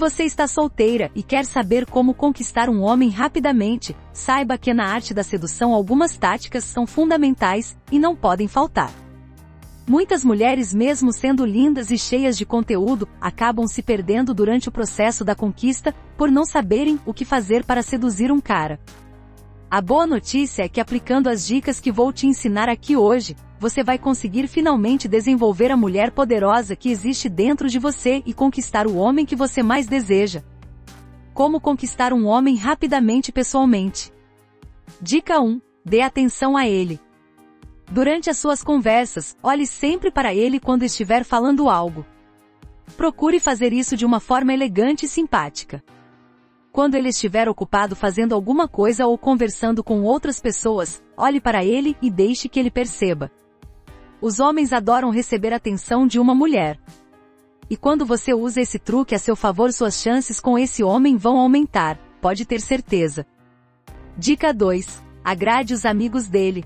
você está solteira e quer saber como conquistar um homem rapidamente, saiba que na arte da sedução algumas táticas são fundamentais e não podem faltar. Muitas mulheres, mesmo sendo lindas e cheias de conteúdo, acabam se perdendo durante o processo da conquista por não saberem o que fazer para seduzir um cara. A boa notícia é que aplicando as dicas que vou te ensinar aqui hoje, você vai conseguir finalmente desenvolver a mulher poderosa que existe dentro de você e conquistar o homem que você mais deseja. Como conquistar um homem rapidamente pessoalmente? Dica 1. Dê atenção a ele. Durante as suas conversas, olhe sempre para ele quando estiver falando algo. Procure fazer isso de uma forma elegante e simpática. Quando ele estiver ocupado fazendo alguma coisa ou conversando com outras pessoas, olhe para ele e deixe que ele perceba. Os homens adoram receber atenção de uma mulher. E quando você usa esse truque a seu favor, suas chances com esse homem vão aumentar, pode ter certeza. Dica 2. Agrade os amigos dele.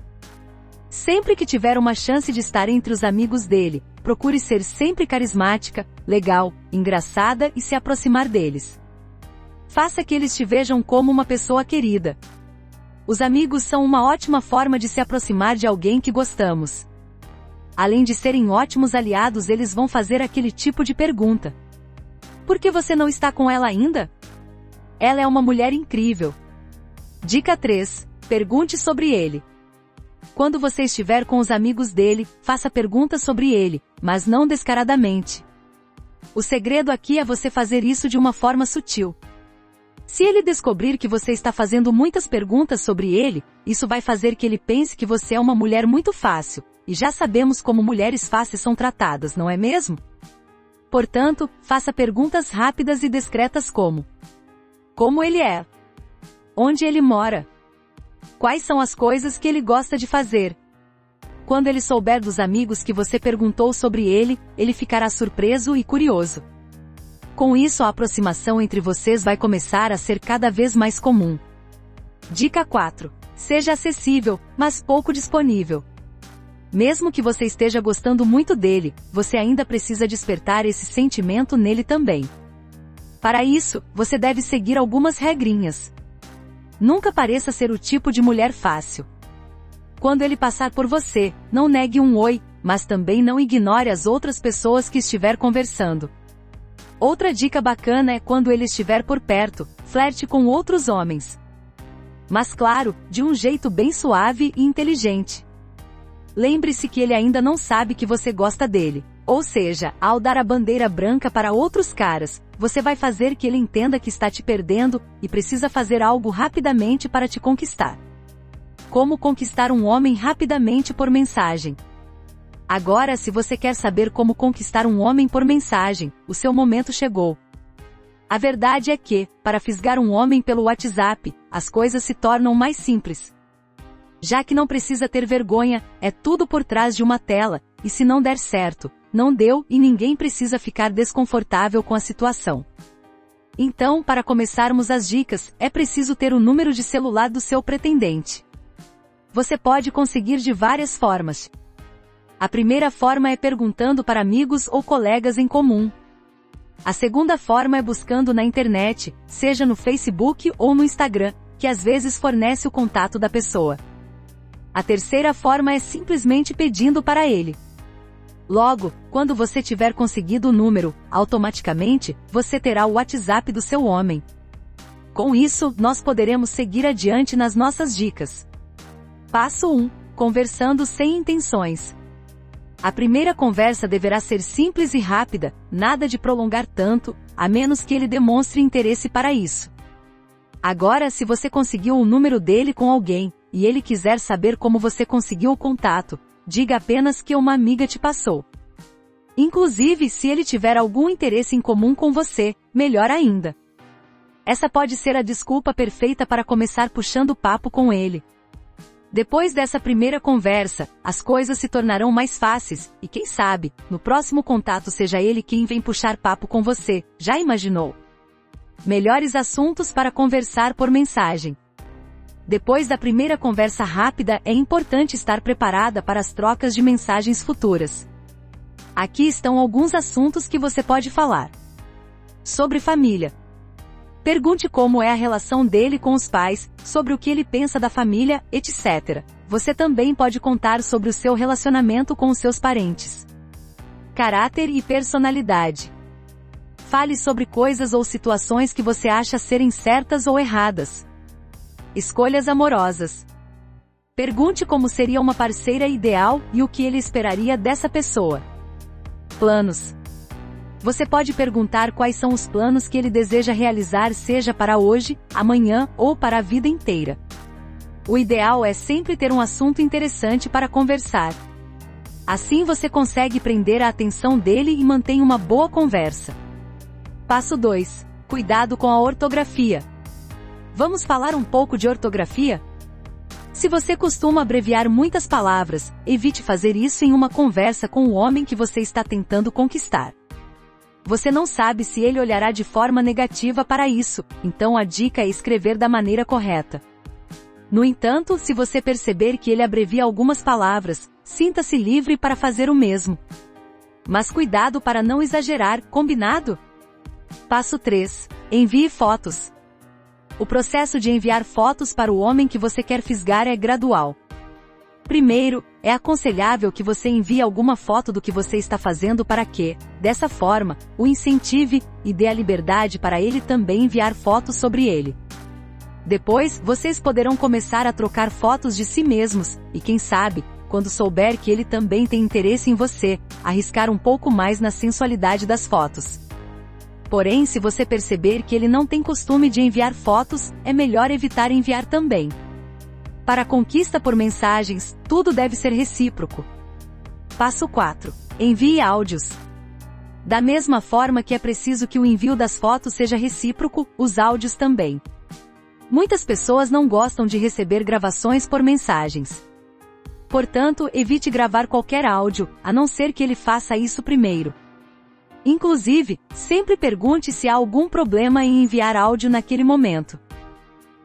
Sempre que tiver uma chance de estar entre os amigos dele, procure ser sempre carismática, legal, engraçada e se aproximar deles. Faça que eles te vejam como uma pessoa querida. Os amigos são uma ótima forma de se aproximar de alguém que gostamos. Além de serem ótimos aliados, eles vão fazer aquele tipo de pergunta. Por que você não está com ela ainda? Ela é uma mulher incrível. Dica 3. Pergunte sobre ele. Quando você estiver com os amigos dele, faça perguntas sobre ele, mas não descaradamente. O segredo aqui é você fazer isso de uma forma sutil. Se ele descobrir que você está fazendo muitas perguntas sobre ele, isso vai fazer que ele pense que você é uma mulher muito fácil, e já sabemos como mulheres fáceis são tratadas, não é mesmo? Portanto, faça perguntas rápidas e discretas como: Como ele é? Onde ele mora? Quais são as coisas que ele gosta de fazer? Quando ele souber dos amigos que você perguntou sobre ele, ele ficará surpreso e curioso. Com isso a aproximação entre vocês vai começar a ser cada vez mais comum. Dica 4. Seja acessível, mas pouco disponível. Mesmo que você esteja gostando muito dele, você ainda precisa despertar esse sentimento nele também. Para isso, você deve seguir algumas regrinhas. Nunca pareça ser o tipo de mulher fácil. Quando ele passar por você, não negue um oi, mas também não ignore as outras pessoas que estiver conversando. Outra dica bacana é quando ele estiver por perto, flerte com outros homens. Mas claro, de um jeito bem suave e inteligente lembre-se que ele ainda não sabe que você gosta dele. Ou seja, ao dar a bandeira branca para outros caras, você vai fazer que ele entenda que está te perdendo e precisa fazer algo rapidamente para te conquistar. Como conquistar um homem rapidamente por mensagem? Agora, se você quer saber como conquistar um homem por mensagem, o seu momento chegou. A verdade é que, para fisgar um homem pelo WhatsApp, as coisas se tornam mais simples já que não precisa ter vergonha, é tudo por trás de uma tela, e se não der certo, não deu e ninguém precisa ficar desconfortável com a situação. Então, para começarmos as dicas, é preciso ter o número de celular do seu pretendente. Você pode conseguir de várias formas. A primeira forma é perguntando para amigos ou colegas em comum. A segunda forma é buscando na internet, seja no Facebook ou no Instagram, que às vezes fornece o contato da pessoa. A terceira forma é simplesmente pedindo para ele. Logo, quando você tiver conseguido o número, automaticamente, você terá o WhatsApp do seu homem. Com isso, nós poderemos seguir adiante nas nossas dicas. Passo 1. Conversando sem intenções. A primeira conversa deverá ser simples e rápida, nada de prolongar tanto, a menos que ele demonstre interesse para isso. Agora, se você conseguiu o número dele com alguém, e ele quiser saber como você conseguiu o contato, diga apenas que uma amiga te passou. Inclusive, se ele tiver algum interesse em comum com você, melhor ainda. Essa pode ser a desculpa perfeita para começar puxando papo com ele. Depois dessa primeira conversa, as coisas se tornarão mais fáceis, e quem sabe, no próximo contato seja ele quem vem puxar papo com você, já imaginou? Melhores assuntos para conversar por mensagem. Depois da primeira conversa rápida, é importante estar preparada para as trocas de mensagens futuras. Aqui estão alguns assuntos que você pode falar. sobre família. Pergunte como é a relação dele com os pais, sobre o que ele pensa da família, etc. Você também pode contar sobre o seu relacionamento com os seus parentes. Caráter e personalidade. Fale sobre coisas ou situações que você acha serem certas ou erradas. Escolhas amorosas. Pergunte como seria uma parceira ideal e o que ele esperaria dessa pessoa. Planos. Você pode perguntar quais são os planos que ele deseja realizar, seja para hoje, amanhã ou para a vida inteira. O ideal é sempre ter um assunto interessante para conversar. Assim você consegue prender a atenção dele e mantém uma boa conversa. Passo 2. Cuidado com a ortografia. Vamos falar um pouco de ortografia? Se você costuma abreviar muitas palavras, evite fazer isso em uma conversa com o homem que você está tentando conquistar. Você não sabe se ele olhará de forma negativa para isso, então a dica é escrever da maneira correta. No entanto, se você perceber que ele abrevia algumas palavras, sinta-se livre para fazer o mesmo. Mas cuidado para não exagerar, combinado? Passo 3. Envie fotos. O processo de enviar fotos para o homem que você quer fisgar é gradual. Primeiro, é aconselhável que você envie alguma foto do que você está fazendo para que, dessa forma, o incentive e dê a liberdade para ele também enviar fotos sobre ele. Depois, vocês poderão começar a trocar fotos de si mesmos, e quem sabe, quando souber que ele também tem interesse em você, arriscar um pouco mais na sensualidade das fotos. Porém, se você perceber que ele não tem costume de enviar fotos, é melhor evitar enviar também. Para a conquista por mensagens, tudo deve ser recíproco. Passo 4. Envie áudios. Da mesma forma que é preciso que o envio das fotos seja recíproco, os áudios também. Muitas pessoas não gostam de receber gravações por mensagens. Portanto, evite gravar qualquer áudio, a não ser que ele faça isso primeiro. Inclusive, sempre pergunte se há algum problema em enviar áudio naquele momento.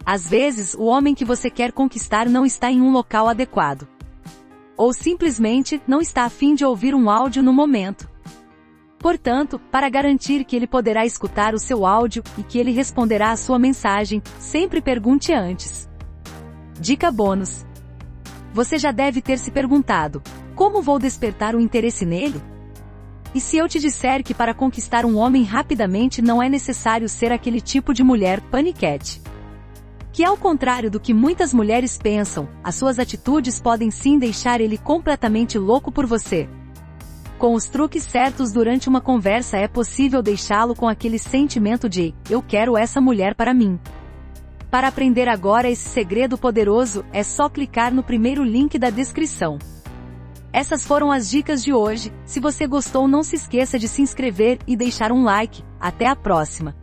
Às vezes, o homem que você quer conquistar não está em um local adequado. Ou simplesmente não está a fim de ouvir um áudio no momento. Portanto, para garantir que ele poderá escutar o seu áudio e que ele responderá a sua mensagem, sempre pergunte antes. Dica bônus. Você já deve ter se perguntado: como vou despertar o interesse nele? E se eu te disser que para conquistar um homem rapidamente não é necessário ser aquele tipo de mulher paniquete? Que ao contrário do que muitas mulheres pensam, as suas atitudes podem sim deixar ele completamente louco por você. Com os truques certos durante uma conversa é possível deixá-lo com aquele sentimento de, eu quero essa mulher para mim. Para aprender agora esse segredo poderoso, é só clicar no primeiro link da descrição. Essas foram as dicas de hoje. Se você gostou, não se esqueça de se inscrever e deixar um like. Até a próxima!